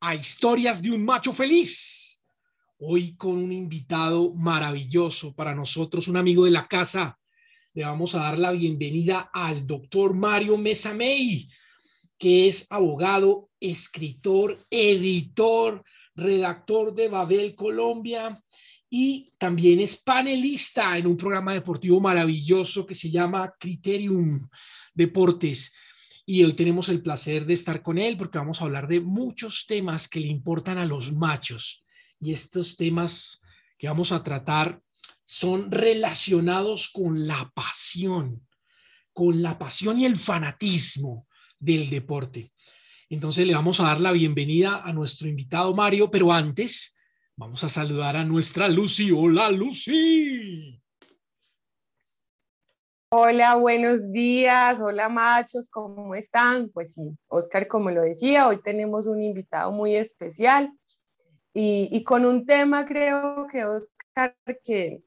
a Historias de un Macho Feliz. Hoy con un invitado maravilloso para nosotros, un amigo de la casa. Le vamos a dar la bienvenida al doctor Mario Mesamey, que es abogado, escritor, editor, redactor de Babel Colombia y también es panelista en un programa deportivo maravilloso que se llama Criterium Deportes y hoy tenemos el placer de estar con él porque vamos a hablar de muchos temas que le importan a los machos y estos temas que vamos a tratar son relacionados con la pasión, con la pasión y el fanatismo del deporte. Entonces le vamos a dar la bienvenida a nuestro invitado Mario, pero antes vamos a saludar a nuestra Lucy. Hola Lucy. Hola, buenos días. Hola, machos, ¿cómo están? Pues sí, Oscar, como lo decía, hoy tenemos un invitado muy especial y, con un tema, creo que Oscar, que,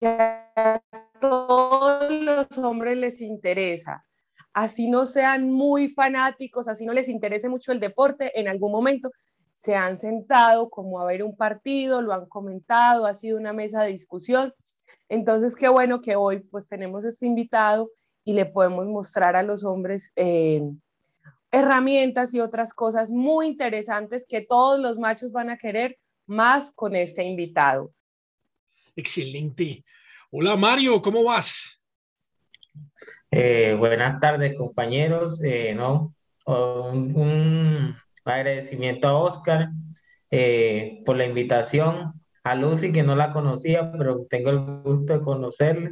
a todos los hombres les interesa. Así no sean muy fanáticos, así no les interese mucho el deporte, en algún momento se han sentado como a ver un partido, lo han comentado, ha sido una mesa de discusión entonces, qué bueno que hoy pues tenemos este invitado y le podemos mostrar a los hombres eh, herramientas y otras cosas muy interesantes que todos los machos van a querer más con este invitado. Excelente. Hola Mario, ¿cómo vas? Eh, buenas tardes compañeros. Eh, no, un, agradecimiento a Oscar por la invitación a Lucy, que no la conocía, pero tengo el gusto de conocerla.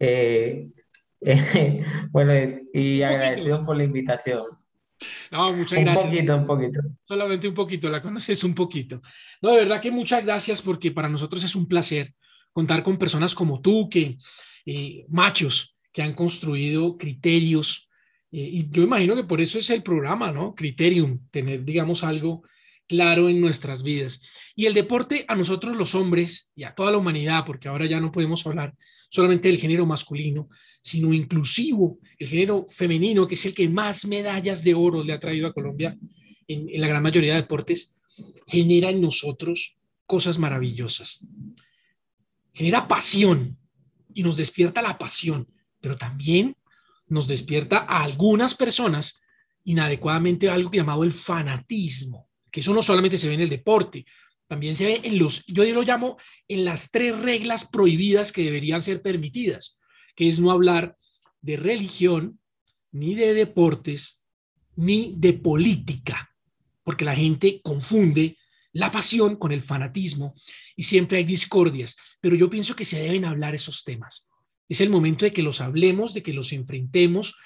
Eh, bueno, y agradecido por la invitación. No, muchas gracias. Un poquito, un poquito. Solamente un poquito, la conoces un poquito. No, de verdad que muchas gracias porque para nosotros es un placer contar con personas como tú, que eh, machos que han construido criterios. Eh, y yo imagino que por eso es el programa, ¿no? Criterium, tener, digamos, algo claro en nuestras vidas. Y el deporte a nosotros los hombres y a toda la humanidad, porque ahora ya no podemos hablar solamente del género masculino, sino inclusivo el género femenino, que es el que más medallas de oro le ha traído a Colombia en, la gran mayoría de deportes, genera en nosotros cosas maravillosas. Genera pasión y nos despierta la pasión, pero también nos despierta a algunas personas inadecuadamente algo llamado el fanatismo que eso no solamente se ve en el deporte, también se ve en los, yo lo llamo en las tres reglas prohibidas que deberían ser permitidas, que es no hablar de religión, ni de deportes, ni de política, porque la gente confunde la pasión con el fanatismo y siempre hay discordias, pero yo pienso que se deben hablar esos temas. Es el momento de que los hablemos, de que los enfrentemos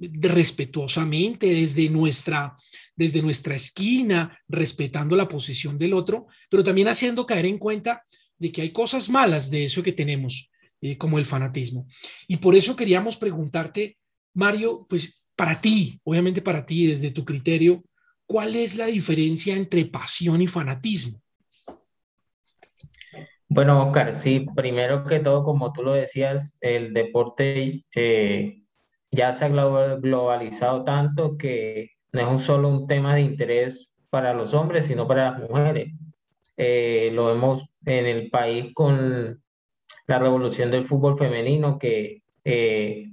respetuosamente desde nuestra, desde nuestra esquina, respetando la posición del otro, pero también haciendo caer en cuenta de que hay cosas malas de eso que tenemos, eh, como el fanatismo. Y por eso queríamos preguntarte, Mario, pues para ti, obviamente para ti, desde tu criterio, ¿cuál es la diferencia entre pasión y fanatismo? Bueno, Oscar, sí, primero que todo, como tú lo decías, el deporte eh, ya se ha globalizado tanto que no es un solo un tema de interés para los hombres, sino para las mujeres. Eh, lo vemos en el país con la revolución del fútbol femenino que eh,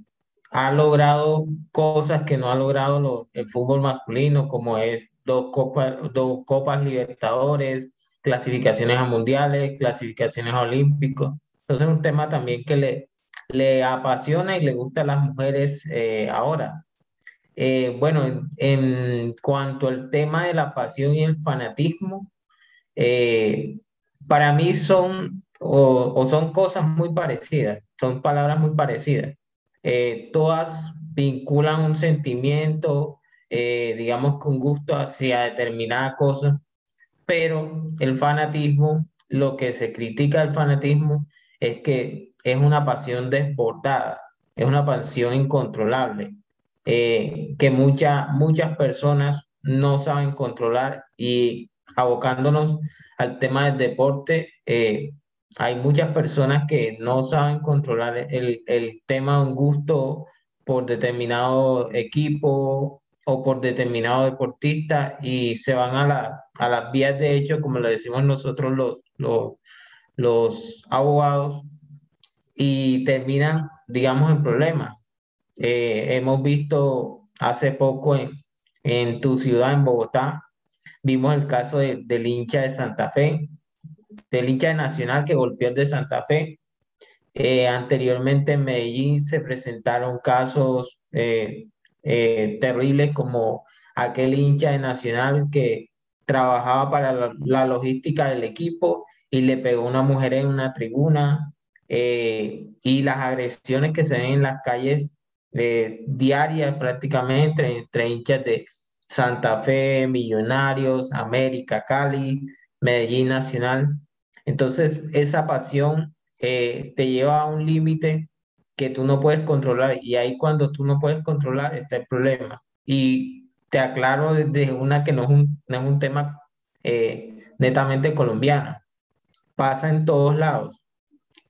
ha logrado cosas que no ha logrado el fútbol masculino, como es dos copas, dos copas libertadores, clasificaciones a mundiales, clasificaciones a olímpicos. Entonces es un tema también que le, le apasiona y le gusta a las mujeres eh, ahora. Eh, bueno, en, cuanto al tema de la pasión y el fanatismo, eh, para mí son o, son cosas muy parecidas, son palabras muy parecidas. todas vinculan un sentimiento, digamos, con gusto hacia determinada cosa, pero el fanatismo, lo que se critica del fanatismo es que es una pasión desbordada, es una pasión incontrolable, eh, que muchas muchas personas no saben controlar y abocándonos al tema del deporte, eh, hay muchas personas que no saben controlar el, el tema de un gusto por determinado equipo o por determinado deportista y se van a, la, a las vías de hecho, como lo decimos nosotros los, los, los abogados, y terminan, digamos, en problemas. Eh, hemos visto hace poco en, tu ciudad, en Bogotá, vimos el caso del hincha de Santa Fe, del hincha de Nacional que golpeó el de Santa Fe. Eh, anteriormente en Medellín se presentaron casos eh, terribles como aquel hincha de Nacional que trabajaba para la, logística del equipo y le pegó a una mujer en una tribuna y las agresiones que se ven en las calles diarias prácticamente entre hinchas de Santa Fe, Millonarios, América, Cali, Medellín Nacional. Entonces, esa pasión eh, te lleva a un límite que tú no puedes controlar y ahí cuando tú no puedes controlar está el problema. Y te aclaro desde una que no es un, no es un tema eh, netamente colombiano. Pasa en todos lados.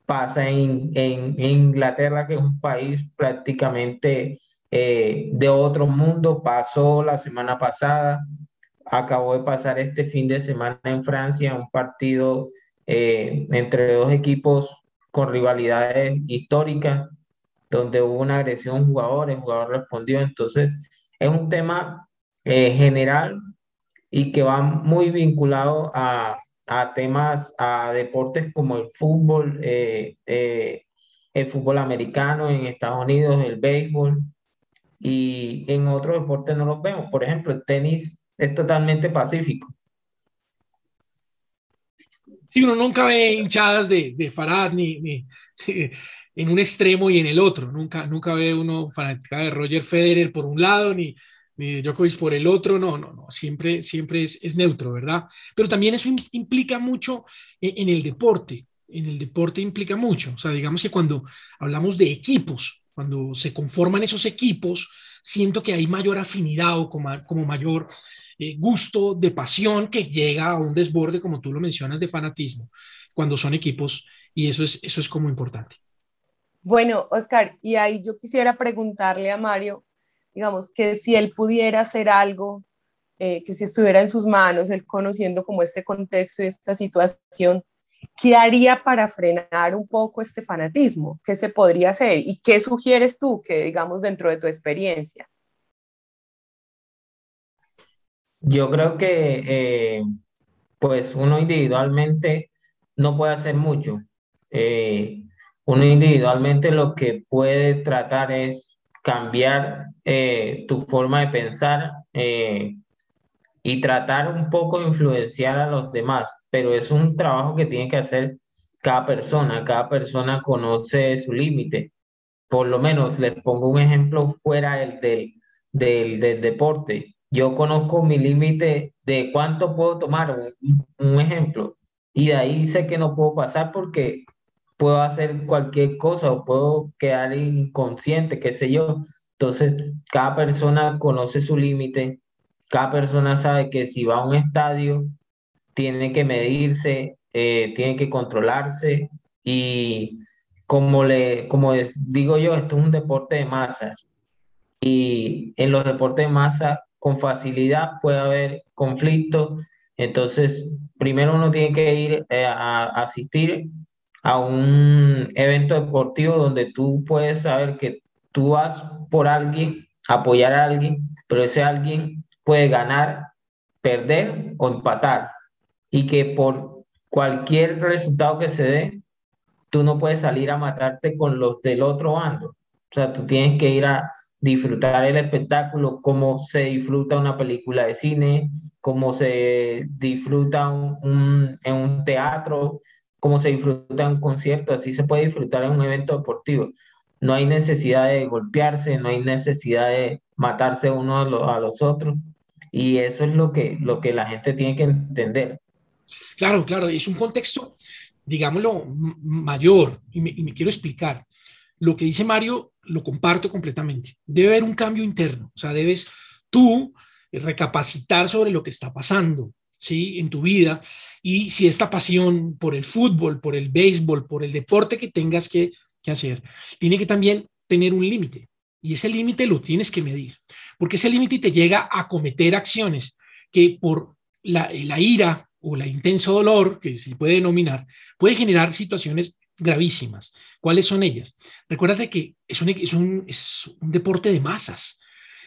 Pasa en, en, Inglaterra, que es un país prácticamente eh, de otro mundo. Pasó la semana pasada. Acabó de pasar este fin de semana en Francia un partido eh, entre dos equipos con rivalidades históricas, donde hubo una agresión a un jugador, el jugador respondió. Entonces, es un tema eh, general y que va muy vinculado a, a, temas, a deportes como el fútbol, eh, el fútbol americano en Estados Unidos, el béisbol, y en otros deportes no los vemos. Por ejemplo, el tenis es totalmente pacífico. Sí, uno nunca ve hinchadas de, de Farad ni, ni en un extremo y en el otro. Nunca, nunca ve uno fanática de Roger Federer por un lado ni, ni de Djokovic por el otro. No, no, no. Siempre, siempre es, es neutro, ¿verdad? Pero también eso implica mucho en, en el deporte. En el deporte implica mucho. O sea, digamos que cuando hablamos de equipos, cuando se conforman esos equipos, siento que hay mayor afinidad o como, como mayor eh, gusto, de pasión que llega a un desborde, como tú lo mencionas, de fanatismo, cuando son equipos, y eso es, eso es como importante. Bueno, Oscar, y ahí yo quisiera preguntarle a Mario, digamos, que si él pudiera hacer algo, eh, que si estuviera en sus manos, él conociendo como este contexto y esta situación, ¿qué haría para frenar un poco este fanatismo? ¿Qué se podría hacer? ¿Y qué sugieres tú que, digamos, dentro de tu experiencia? Yo creo que eh, pues uno individualmente no puede hacer mucho. Eh, uno individualmente lo que puede tratar es cambiar eh, tu forma de pensar y tratar un poco de influenciar a los demás, pero es un trabajo que tiene que hacer cada persona, cada persona conoce su límite. Por lo menos les pongo un ejemplo fuera del, del, del deporte. Yo conozco mi límite de cuánto puedo tomar, un, ejemplo, y de ahí sé que no puedo pasar porque puedo hacer cualquier cosa o puedo quedar inconsciente, qué sé yo. Entonces, cada persona conoce su límite, cada persona sabe que si va a un estadio, tiene que medirse, eh, tiene que controlarse y como, le, como digo yo, esto es un deporte de masas y en los deportes de masas con facilidad puede haber conflictos. Entonces, primero uno tiene que ir eh, a, asistir a un evento deportivo donde tú puedes saber que tú vas por alguien, apoyar a alguien, pero ese alguien puede ganar, perder o empatar. Y que por cualquier resultado que se dé, tú no puedes salir a matarte con los del otro bando. O sea, tú tienes que ir a, disfrutar el espectáculo, como se disfruta una película de cine, como se disfruta un, en un teatro, como se disfruta en un concierto, así se puede disfrutar en un evento deportivo. No hay necesidad de golpearse, no hay necesidad de matarse uno a, los otros. Y eso es lo que, lo que la gente tiene que entender. Claro, claro, es un contexto, digámoslo, mayor, y me, y me quiero explicar. Lo que dice Mario lo comparto completamente. Debe haber un cambio interno, o sea, debes tú recapacitar sobre lo que está pasando, ¿sí? En tu vida y si esta pasión por el fútbol, por el béisbol, por el deporte que tengas que, hacer, tiene que también tener un límite. Y ese límite lo tienes que medir, porque ese límite te llega a cometer acciones que por la, la ira o el intenso dolor, que se puede denominar, puede generar situaciones gravísimas. ¿Cuáles son ellas? Recuérdate que es un, es un, es un deporte de masas.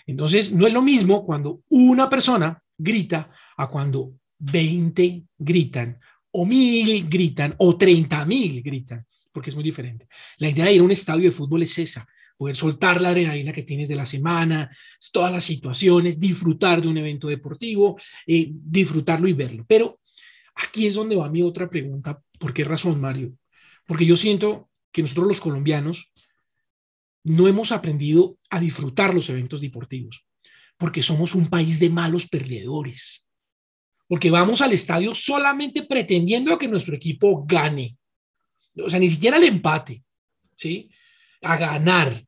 Entonces, no es lo mismo cuando una persona grita a cuando 20 gritan, o mil gritan, o 30 mil gritan, porque es muy diferente. La idea de ir a un estadio de fútbol es esa, poder soltar la adrenalina que tienes de la semana, todas las situaciones, disfrutar de un evento deportivo, eh, disfrutarlo y verlo. Pero aquí es donde va mi otra pregunta. ¿Por qué razón, Mario? Porque yo siento que nosotros los colombianos no hemos aprendido a disfrutar los eventos deportivos, porque somos un país de malos perdedores porque vamos al estadio solamente pretendiendo que nuestro equipo gane. O sea, ni siquiera el empate, ¿sí? A ganar.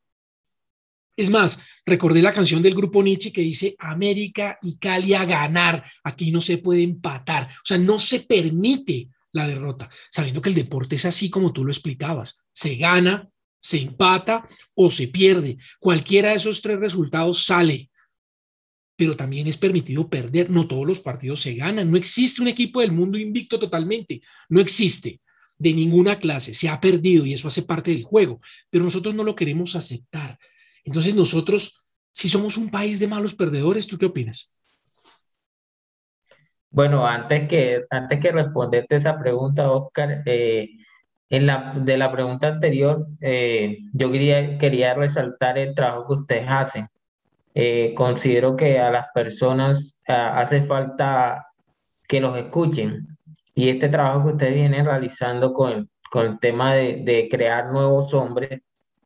Es más, recordé la canción del grupo Nietzsche que dice América y Cali a ganar. Aquí no se puede empatar. O sea, no se permite la derrota, sabiendo que el deporte es así como tú lo explicabas. Se gana, se empata o se pierde. Cualquiera de esos tres resultados sale pero también es permitido perder. No todos los partidos se ganan. No existe un equipo del mundo invicto totalmente. No existe de ninguna clase. Se ha perdido y eso hace parte del juego, pero nosotros no lo queremos aceptar. Entonces nosotros, si somos un país de malos perdedores, ¿tú qué opinas? Bueno, antes que, antes que responderte esa pregunta, Oscar, eh, en la, de la pregunta anterior, eh, yo quería, quería resaltar el trabajo que ustedes hacen eh, considero que a las personas hace falta que los escuchen. Y este trabajo que ustedes vienen realizando con, con el tema de, de, crear nuevos hombres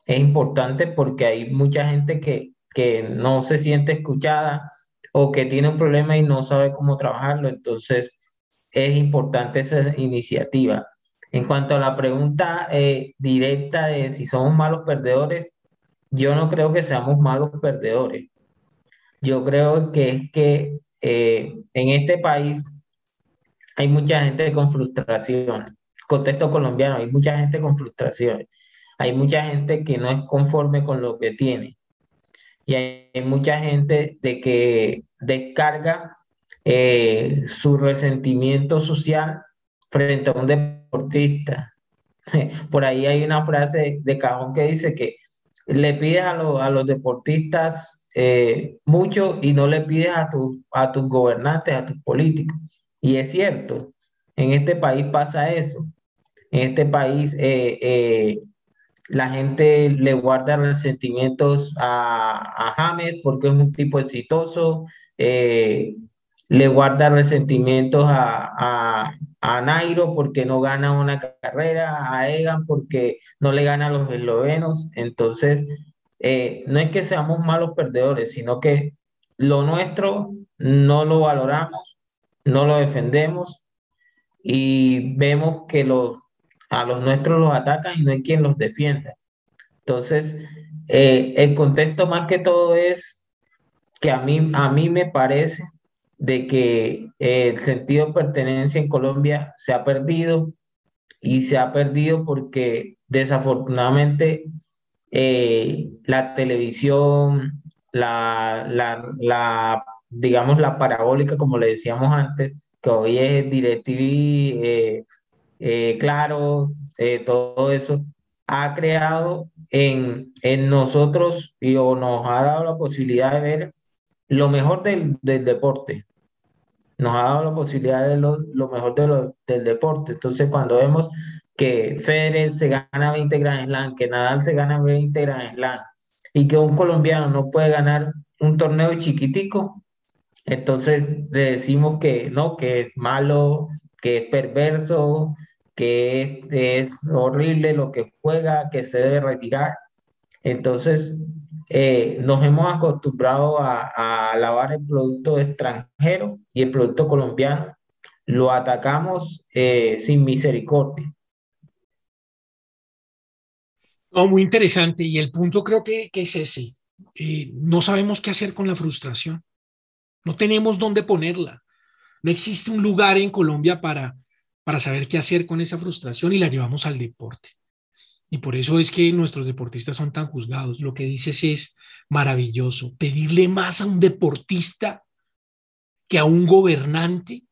es importante porque hay mucha gente que, que no se siente escuchada o que tiene un problema y no sabe cómo trabajarlo. Entonces, es importante esa iniciativa. En cuanto a la pregunta eh, directa de si somos malos perdedores, yo no creo que seamos malos perdedores. Yo creo que es que eh, en este país hay mucha gente con frustración. Contexto colombiano, hay mucha gente con frustración. Hay mucha gente que no es conforme con lo que tiene. Y hay, mucha gente de que descarga eh, su resentimiento social frente a un deportista. Por ahí hay una frase de cajón que dice que le pides a, a los deportistas eh, mucho y no le pides a, tus a tus gobernantes, a tus políticos. Y es cierto, en este país pasa eso. En este país eh, eh, la gente le guarda resentimientos a, a James porque es un tipo exitoso, le guarda resentimientos a, a, Nairo porque no gana una carrera, a Egan porque no le gana a los eslovenos. Entonces, eh, no es que seamos malos perdedores, sino que lo nuestro no lo valoramos, no lo defendemos y vemos que los, a los nuestros los atacan y no hay quien los defienda. Entonces, eh, el contexto más que todo es que a mí, a mí me parece de que el sentido de pertenencia en Colombia se ha perdido y se ha perdido porque desafortunadamente eh, la televisión, la, la, la, digamos, la parabólica, como le decíamos antes, que hoy es DirecTV, eh, eh, claro, todo eso, ha creado en, en nosotros y o nos ha dado la posibilidad de ver lo mejor del, del deporte. Nos ha dado la posibilidad de ver lo, lo mejor de del deporte. Entonces, cuando vemos que Federer se gana 20 Grand Slam, que Nadal se gana 20 Grand Slam y que un colombiano no puede ganar un torneo chiquitico, entonces le decimos que no, que es malo, que es perverso, que es, horrible lo que juega, que se debe retirar. Entonces, eh, nos hemos acostumbrado a, a lavar el producto extranjero y el producto colombiano lo atacamos eh, sin misericordia. No, muy interesante. Y el punto creo que, es ese. Eh, no sabemos qué hacer con la frustración. No tenemos dónde ponerla. No existe un lugar en Colombia para, para saber qué hacer con esa frustración y la llevamos al deporte. Y por eso es que nuestros deportistas son tan juzgados. Lo que dices es maravilloso. Pedirle más a un deportista que a un gobernante,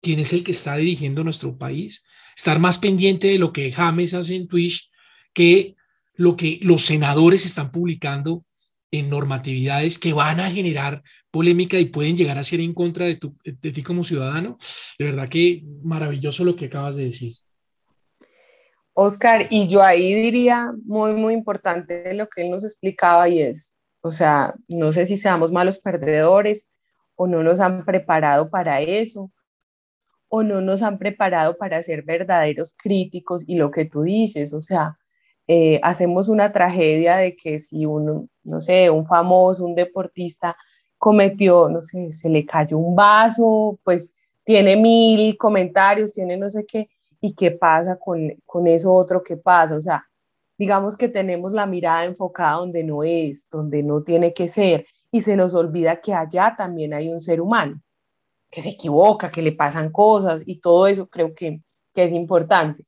quien es el que está dirigiendo nuestro país. Estar más pendiente de lo que James hace en Twitch que lo que los senadores están publicando en normatividades que van a generar polémica y pueden llegar a ser en contra de, ti como ciudadano. De verdad que maravilloso lo que acabas de decir. Oscar, y yo ahí diría muy, muy importante lo que él nos explicaba y es, o sea, no sé si seamos malos perdedores o no nos han preparado para eso o no nos han preparado para ser verdaderos críticos y lo que tú dices, o sea, eh, hacemos una tragedia de que si uno, no sé, un famoso, un deportista cometió, no sé, se le cayó un vaso, pues tiene mil comentarios, tiene no sé qué, y qué pasa con, con eso otro que pasa. O sea, digamos que tenemos la mirada enfocada donde no es, donde no tiene que ser, y se nos olvida que allá también hay un ser humano, que se equivoca, que le pasan cosas, y todo eso creo que, que es importante.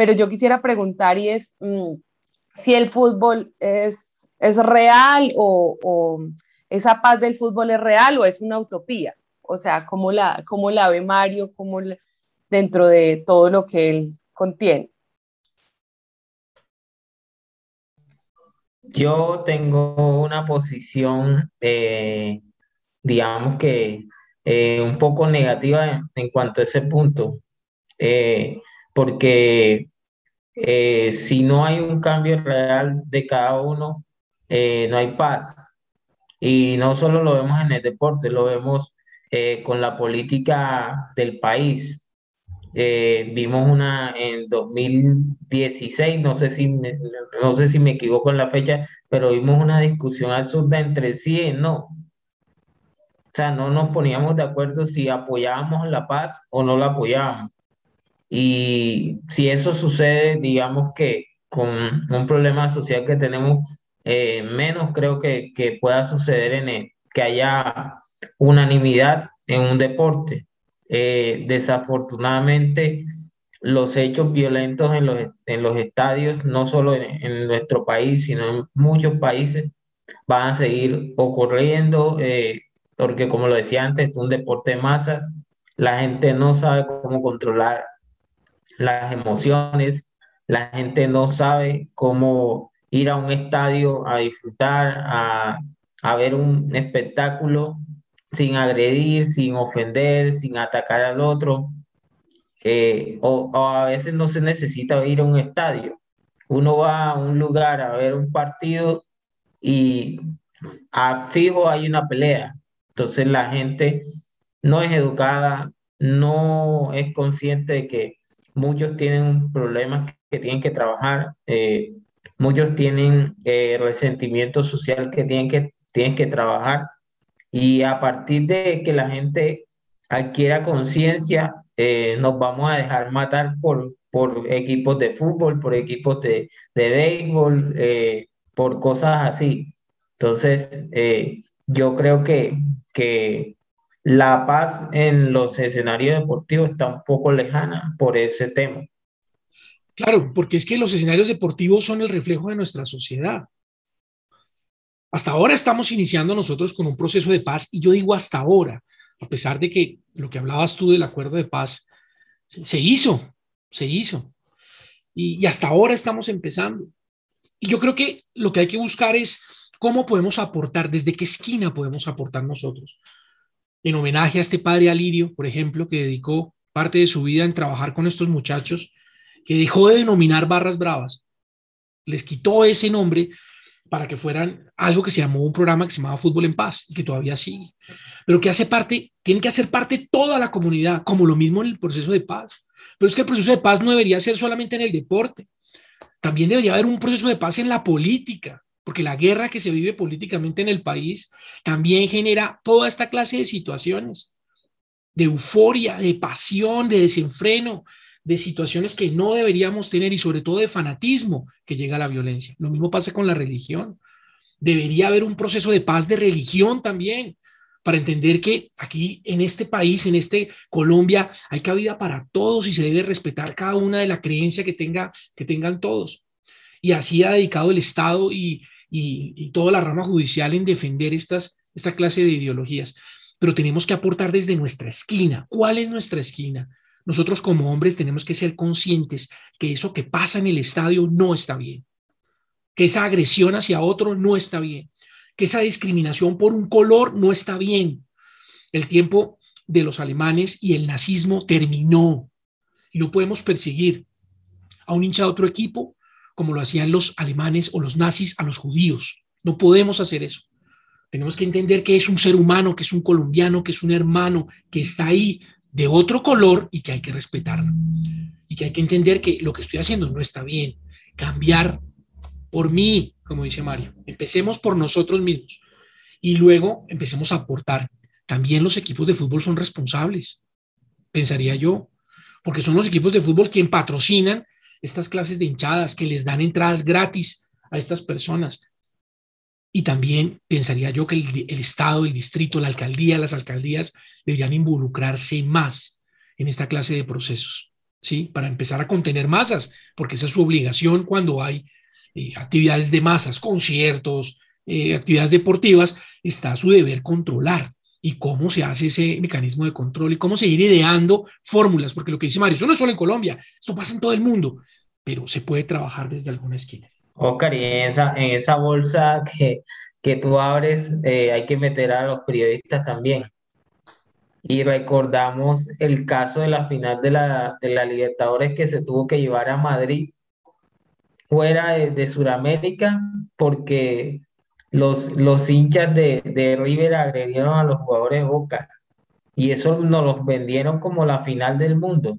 Pero yo quisiera preguntar y es mm, si el fútbol es, es real o, o, esa paz del fútbol es real o es una utopía. O sea, ¿cómo la, cómo la ve Mario? ¿Cómo la, dentro de todo lo que él contiene. Yo tengo una posición, eh, digamos que eh, un poco negativa en, cuanto a ese punto, eh, porque si no hay un cambio real de cada uno, no hay paz. Y no solo lo vemos en el deporte, lo vemos con la política del país. Eh, vimos una en 2016, no sé si me, no sé si me equivoco en la fecha, pero vimos una discusión absurda entre sí y no. O sea, no nos poníamos de acuerdo si apoyábamos la paz o no la apoyábamos. Y si eso sucede, digamos que con un problema social que tenemos, eh, menos creo que, que pueda suceder en el, que haya unanimidad en un deporte. Eh, desafortunadamente los hechos violentos en los, en los estadios, no solo en, nuestro país, sino en muchos países, van a seguir ocurriendo, eh, porque como lo decía antes, es un deporte de masas, la gente no sabe cómo controlar las emociones, la gente no sabe cómo ir a un estadio a disfrutar, a, a ver un espectáculo sin agredir, sin ofender, sin atacar al otro. Eh, o, a veces no se necesita ir a un estadio. Uno va a un lugar a ver un partido y a fijo hay una pelea. Entonces la gente no es educada, no es consciente de que muchos tienen problemas que tienen que trabajar, eh, muchos tienen eh, resentimiento social que tienen que, tienen que trabajar y a partir de que la gente adquiera conciencia, eh, nos vamos a dejar matar por, por equipos de fútbol, por equipos de, de béisbol, eh, por cosas así. Entonces, eh, yo creo que, que la paz en los escenarios deportivos está un poco lejana por ese tema. Claro, porque es que los escenarios deportivos son el reflejo de nuestra sociedad. Hasta ahora estamos iniciando nosotros con un proceso de paz y yo digo hasta ahora, a pesar de que lo que hablabas tú del acuerdo de paz se, hizo, se hizo. Y, hasta ahora estamos empezando. Y yo creo que lo que hay que buscar es cómo podemos aportar, desde qué esquina podemos aportar nosotros. En homenaje a este padre Alirio, por ejemplo, que dedicó parte de su vida en trabajar con estos muchachos, que dejó de denominar barras bravas, les quitó ese nombre para que fueran algo que se llamó un programa que se llamaba Fútbol en Paz y que todavía sigue, pero que hace parte, tiene que hacer parte toda la comunidad, como lo mismo en el proceso de paz. Pero es que el proceso de paz no debería ser solamente en el deporte, también debería haber un proceso de paz en la política, porque la guerra que se vive políticamente en el país también genera toda esta clase de situaciones. de euforia, de pasión, de desenfreno, de situaciones que no deberíamos tener y sobre todo de fanatismo que llega a la violencia. Lo mismo pasa con la religión. Debería haber un proceso de paz de religión también, para entender que aquí en este país, en este Colombia, hay cabida para todos y se debe respetar cada una de la creencia que, tenga, que tengan todos. Y así ha dedicado el Estado y, y, toda la rama judicial en defender estas, esta clase de ideologías. Pero tenemos que aportar desde nuestra esquina. ¿Cuál es nuestra esquina? Nosotros como hombres tenemos que ser conscientes que eso que pasa en el estadio no está bien, que esa agresión hacia otro no está bien, que esa discriminación por un color no está bien. El tiempo de los alemanes y el nazismo terminó y no podemos perseguir a un hincha de otro equipo como lo hacían los alemanes o los nazis a los judíos. No podemos hacer eso. Tenemos que entender que es un ser humano, que es un colombiano, que es un hermano, que está ahí de otro color y que hay que respetarlo. Y que hay que entender que lo que estoy haciendo no está bien. Cambiar por mí, como dice Mario. Empecemos por nosotros mismos y luego empecemos a aportar. También los equipos de fútbol son responsables, pensaría yo, porque son los equipos de fútbol quien patrocinan estas clases de hinchadas, que les dan entradas gratis a estas personas. Y también pensaría yo que el, Estado, el distrito, la alcaldía, las alcaldías deberían involucrarse más en esta clase de procesos, ¿sí? Para empezar a contener masas, porque esa es su obligación cuando hay eh, actividades de masas, conciertos, eh, actividades deportivas, está su deber controlar. Y cómo se hace ese mecanismo de control y cómo seguir ideando fórmulas, porque lo que dice Mario, eso no es solo en Colombia, esto pasa en todo el mundo, pero se puede trabajar desde alguna esquina. Oscar, y en esa, en esa bolsa que, que tú abres, eh, hay que meter a los periodistas también. Y recordamos el caso de la final de la, de la Libertadores que se tuvo que llevar a Madrid fuera de, de Sudamérica porque los, los hinchas de, de, River agredieron a los jugadores de Boca y eso nos los vendieron como la final del mundo.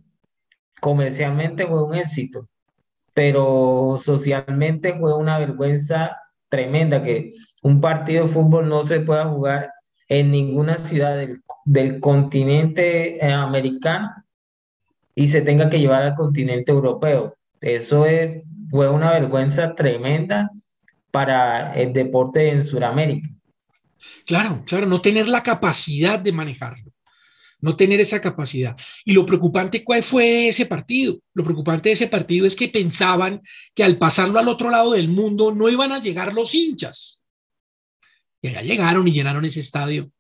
Comercialmente fue un éxito, pero socialmente fue una vergüenza tremenda que un partido de fútbol no se pueda jugar en ninguna ciudad del, del continente eh, americano y se tenga que llevar al continente europeo. Eso es fue una vergüenza tremenda para el deporte en Sudamérica. Claro, claro, no tener la capacidad de manejarlo, no tener esa capacidad. Y lo preocupante, ¿cuál fue ese partido? Lo preocupante de ese partido es que pensaban que al pasarlo al otro lado del mundo no iban a llegar los hinchas. Y allá llegaron y llenaron ese estadio.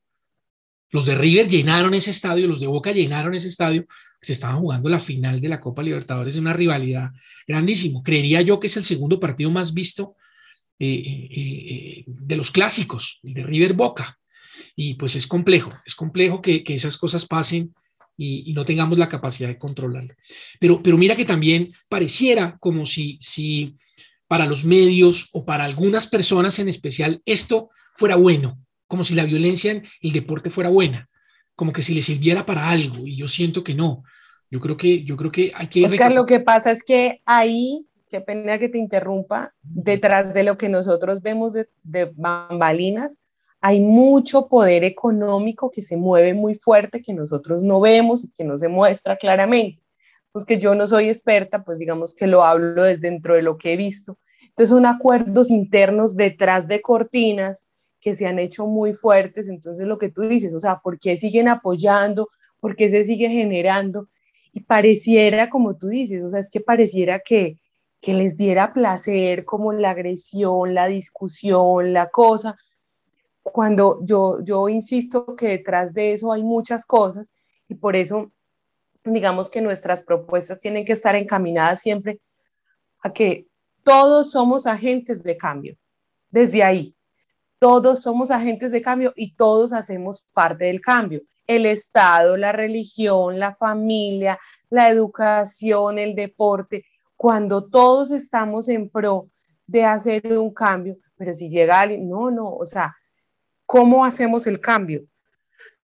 Los de River llenaron ese estadio, los de Boca llenaron ese estadio, se estaban jugando la final de la Copa Libertadores en una rivalidad grandísimo. Creería yo que es el segundo partido más visto eh, eh, de los clásicos, el de River Boca. Y pues es complejo, es complejo que, esas cosas pasen y, no tengamos la capacidad de controlarlo. Pero, pero mira que también pareciera como si, si para los medios o para algunas personas en especial esto fuera bueno, como si la violencia en el deporte fuera buena como que si le sirviera para algo y yo siento que no. Yo creo que, yo creo que hay que... Oscar, lo que pasa es que ahí, qué pena que te interrumpa, detrás de lo que nosotros vemos de, de bambalinas, hay mucho poder económico que se mueve muy fuerte, que nosotros no vemos y que no se muestra claramente. Pues que yo no soy experta, pues digamos que lo hablo desde dentro de lo que he visto. Entonces son acuerdos internos detrás de cortinas que se han hecho muy fuertes. Entonces, lo que tú dices, o sea, ¿por qué siguen apoyando? ¿Por qué se sigue generando? Y pareciera, como tú dices, o sea, es que pareciera que, que les diera placer como la agresión, la discusión, la cosa, cuando yo, yo insisto que detrás de eso hay muchas cosas y por eso digamos que nuestras propuestas tienen que estar encaminadas siempre a que todos somos agentes de cambio, desde ahí, todos somos agentes de cambio y todos hacemos parte del cambio. El Estado, la religión, la familia, la educación, el deporte, cuando todos estamos en pro de hacer un cambio, pero si llega alguien, no, no, o sea, ¿cómo hacemos el cambio?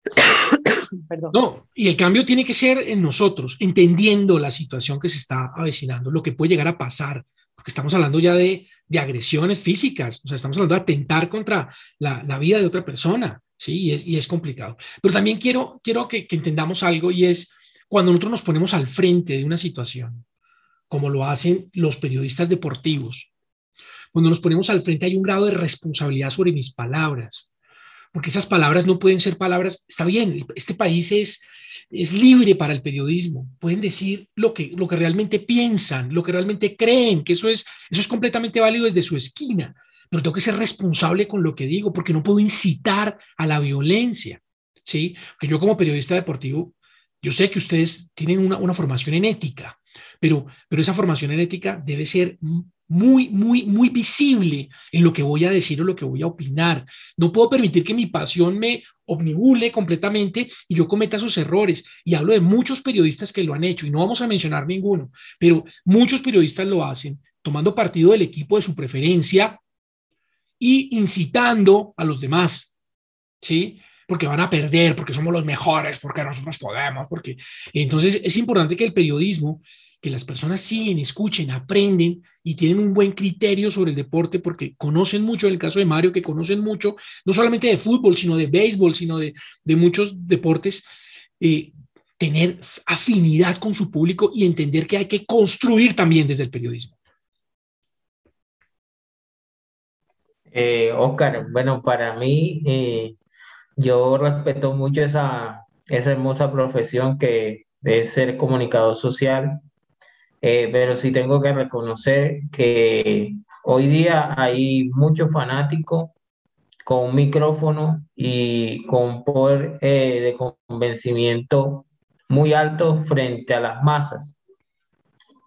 Perdón. No, y el cambio tiene que ser en nosotros, entendiendo la situación que se está avecinando, lo que puede llegar a pasar, porque estamos hablando ya de, de agresiones físicas, o sea, estamos hablando de atentar contra la, la, vida de otra persona, ¿sí? Y es, y es complicado. Pero también quiero, quiero que, que entendamos algo y es cuando nosotros nos ponemos al frente de una situación, como lo hacen los periodistas deportivos, cuando nos ponemos al frente hay un grado de responsabilidad sobre mis palabras, porque esas palabras no pueden ser palabras, está bien, este país es, es libre para el periodismo, pueden decir lo que, lo que realmente piensan, lo que realmente creen, que eso es, eso es completamente válido desde su esquina, pero tengo que ser responsable con lo que digo, porque no puedo incitar a la violencia, ¿sí? Porque yo como periodista deportivo, yo sé que ustedes tienen una, una formación en ética, pero, pero esa formación en ética debe ser muy, muy, muy visible en lo que voy a decir o lo que voy a opinar. No puedo permitir que mi pasión me omnibule completamente y yo cometa esos errores. Y hablo de muchos periodistas que lo han hecho y no vamos a mencionar ninguno, pero muchos periodistas lo hacen tomando partido del equipo de su preferencia y incitando a los demás, ¿sí? Porque van a perder, porque somos los mejores, porque nosotros podemos, porque... Entonces es importante que el periodismo que las personas siguen, escuchen, aprenden y tienen un buen criterio sobre el deporte porque conocen mucho, en el caso de Mario, que conocen mucho, no solamente de fútbol, sino de béisbol, sino de, muchos deportes, eh, tener afinidad con su público y entender que hay que construir también desde el periodismo. Eh, Oscar, bueno, para mí, eh, yo respeto mucho esa, esa hermosa profesión que es ser comunicador social eh, pero sí tengo que reconocer que hoy día hay muchos fanáticos con un micrófono y con poder eh, de convencimiento muy alto frente a las masas.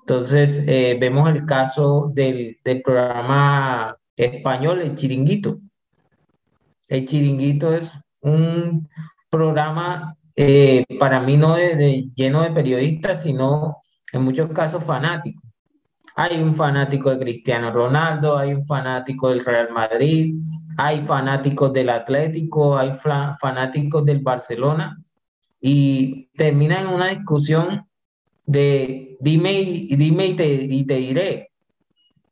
Entonces, eh, vemos el caso del, del, programa español, El Chiringuito. El Chiringuito es un programa, para mí, no de, lleno de periodistas, sino en muchos casos fanáticos. Hay un fanático de Cristiano Ronaldo, hay un fanático del Real Madrid, hay fanáticos del Atlético, hay fanáticos del Barcelona y termina en una discusión de dime y, dime y, te, y te diré.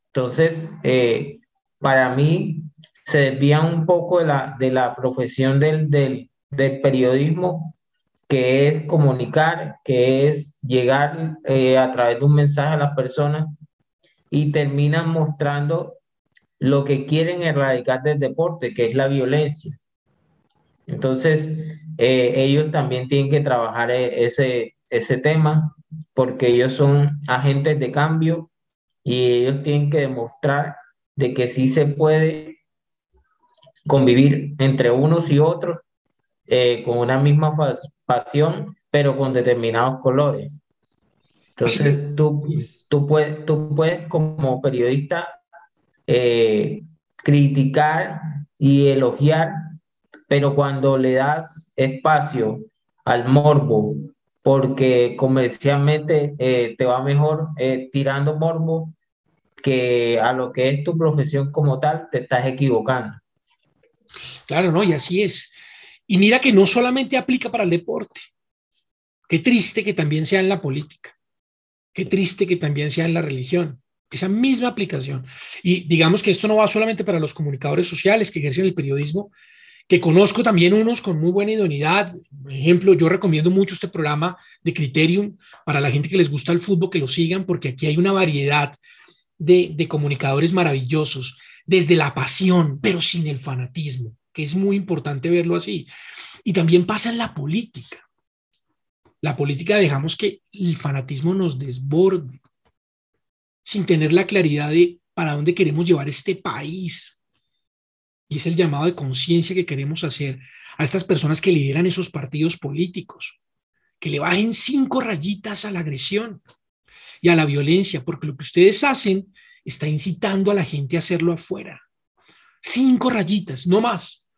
Entonces, eh, para mí se desvía un poco de la, de la profesión del, del periodismo que es comunicar, que es llegar eh, a través de un mensaje a las personas y terminan mostrando lo que quieren erradicar del deporte, que es la violencia. Entonces, eh, ellos también tienen que trabajar e-, ese, ese tema porque ellos son agentes de cambio y ellos tienen que demostrar de que sí se puede convivir entre unos y otros eh, con una misma pasión, pero con determinados colores. Entonces, tú, tú, puedes, tú puedes como periodista eh, criticar y elogiar, pero cuando le das espacio al morbo, porque comercialmente eh, te va mejor eh, tirando morbo que a lo que es tu profesión como tal, te estás equivocando. Claro, no, y así es. Y mira que no solamente aplica para el deporte. Qué triste que también sea en la política. Qué triste que también sea en la religión. Esa misma aplicación. Y digamos que esto no va solamente para los comunicadores sociales que ejercen el periodismo, que conozco también unos con muy buena idoneidad. Por ejemplo, yo recomiendo mucho este programa de Criterium para la gente que les gusta el fútbol, que lo sigan, porque aquí hay una variedad de, de comunicadores maravillosos, desde la pasión, pero sin el fanatismo que es muy importante verlo así. Y también pasa en la política. La política dejamos que el fanatismo nos desborde sin tener la claridad de para dónde queremos llevar este país. Y es el llamado de conciencia que queremos hacer a estas personas que lideran esos partidos políticos, que le bajen cinco rayitas a la agresión y a la violencia, porque lo que ustedes hacen está incitando a la gente a hacerlo afuera. Cinco rayitas, no más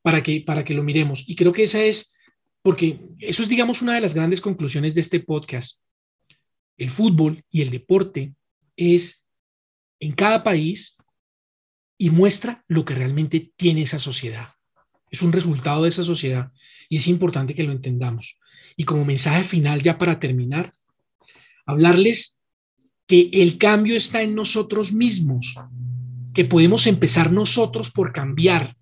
para que, para que lo miremos. Y creo que esa es, porque eso es, digamos, una de las grandes conclusiones de este podcast. El fútbol y el deporte es en cada país y muestra lo que realmente tiene esa sociedad. Es un resultado de esa sociedad y es importante que lo entendamos. Y como mensaje final, ya para terminar, hablarles que el cambio está en nosotros mismos, que podemos empezar nosotros por cambiar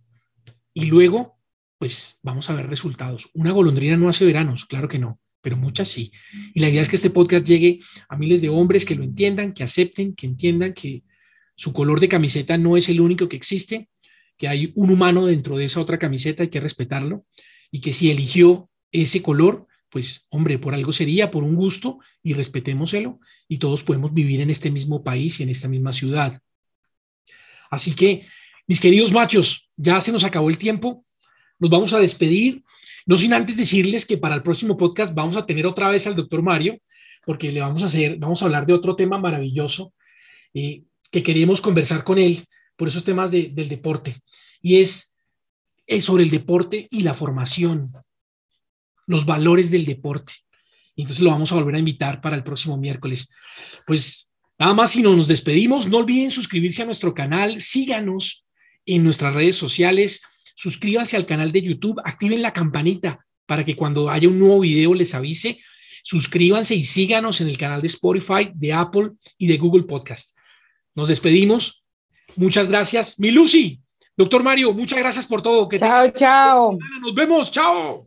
y luego pues vamos a ver resultados. Una golondrina no hace veranos, claro que no, pero muchas sí. Y la idea es que este podcast llegue a miles de hombres que lo entiendan, que acepten, que entiendan que su color de camiseta no es el único que existe, que hay un humano dentro de esa otra camiseta, hay que respetarlo, y que si eligió ese color, pues hombre, por algo sería, por un gusto, y respetémoselo, y todos podemos vivir en este mismo país y en esta misma ciudad. Así que, mis queridos machos, ya se nos acabó el tiempo nos vamos a despedir, no sin antes decirles que para el próximo podcast vamos a tener otra vez al doctor Mario, porque le vamos a hacer, vamos a hablar de otro tema maravilloso eh, que queremos conversar con él por esos temas del deporte, y es, sobre el deporte y la formación, los valores del deporte. Entonces lo vamos a volver a invitar para el próximo miércoles. Pues nada más, si no nos despedimos, no olviden suscribirse a nuestro canal, síganos en nuestras redes sociales suscríbanse al canal de YouTube, activen la campanita para que cuando haya un nuevo video les avise. Suscríbanse y síganos en el canal de Spotify, de Apple y de Google Podcast. Nos despedimos. Muchas gracias. Mi Lucy, doctor Mario, muchas gracias por todo. Que chao, chao. Nos vemos. Chao.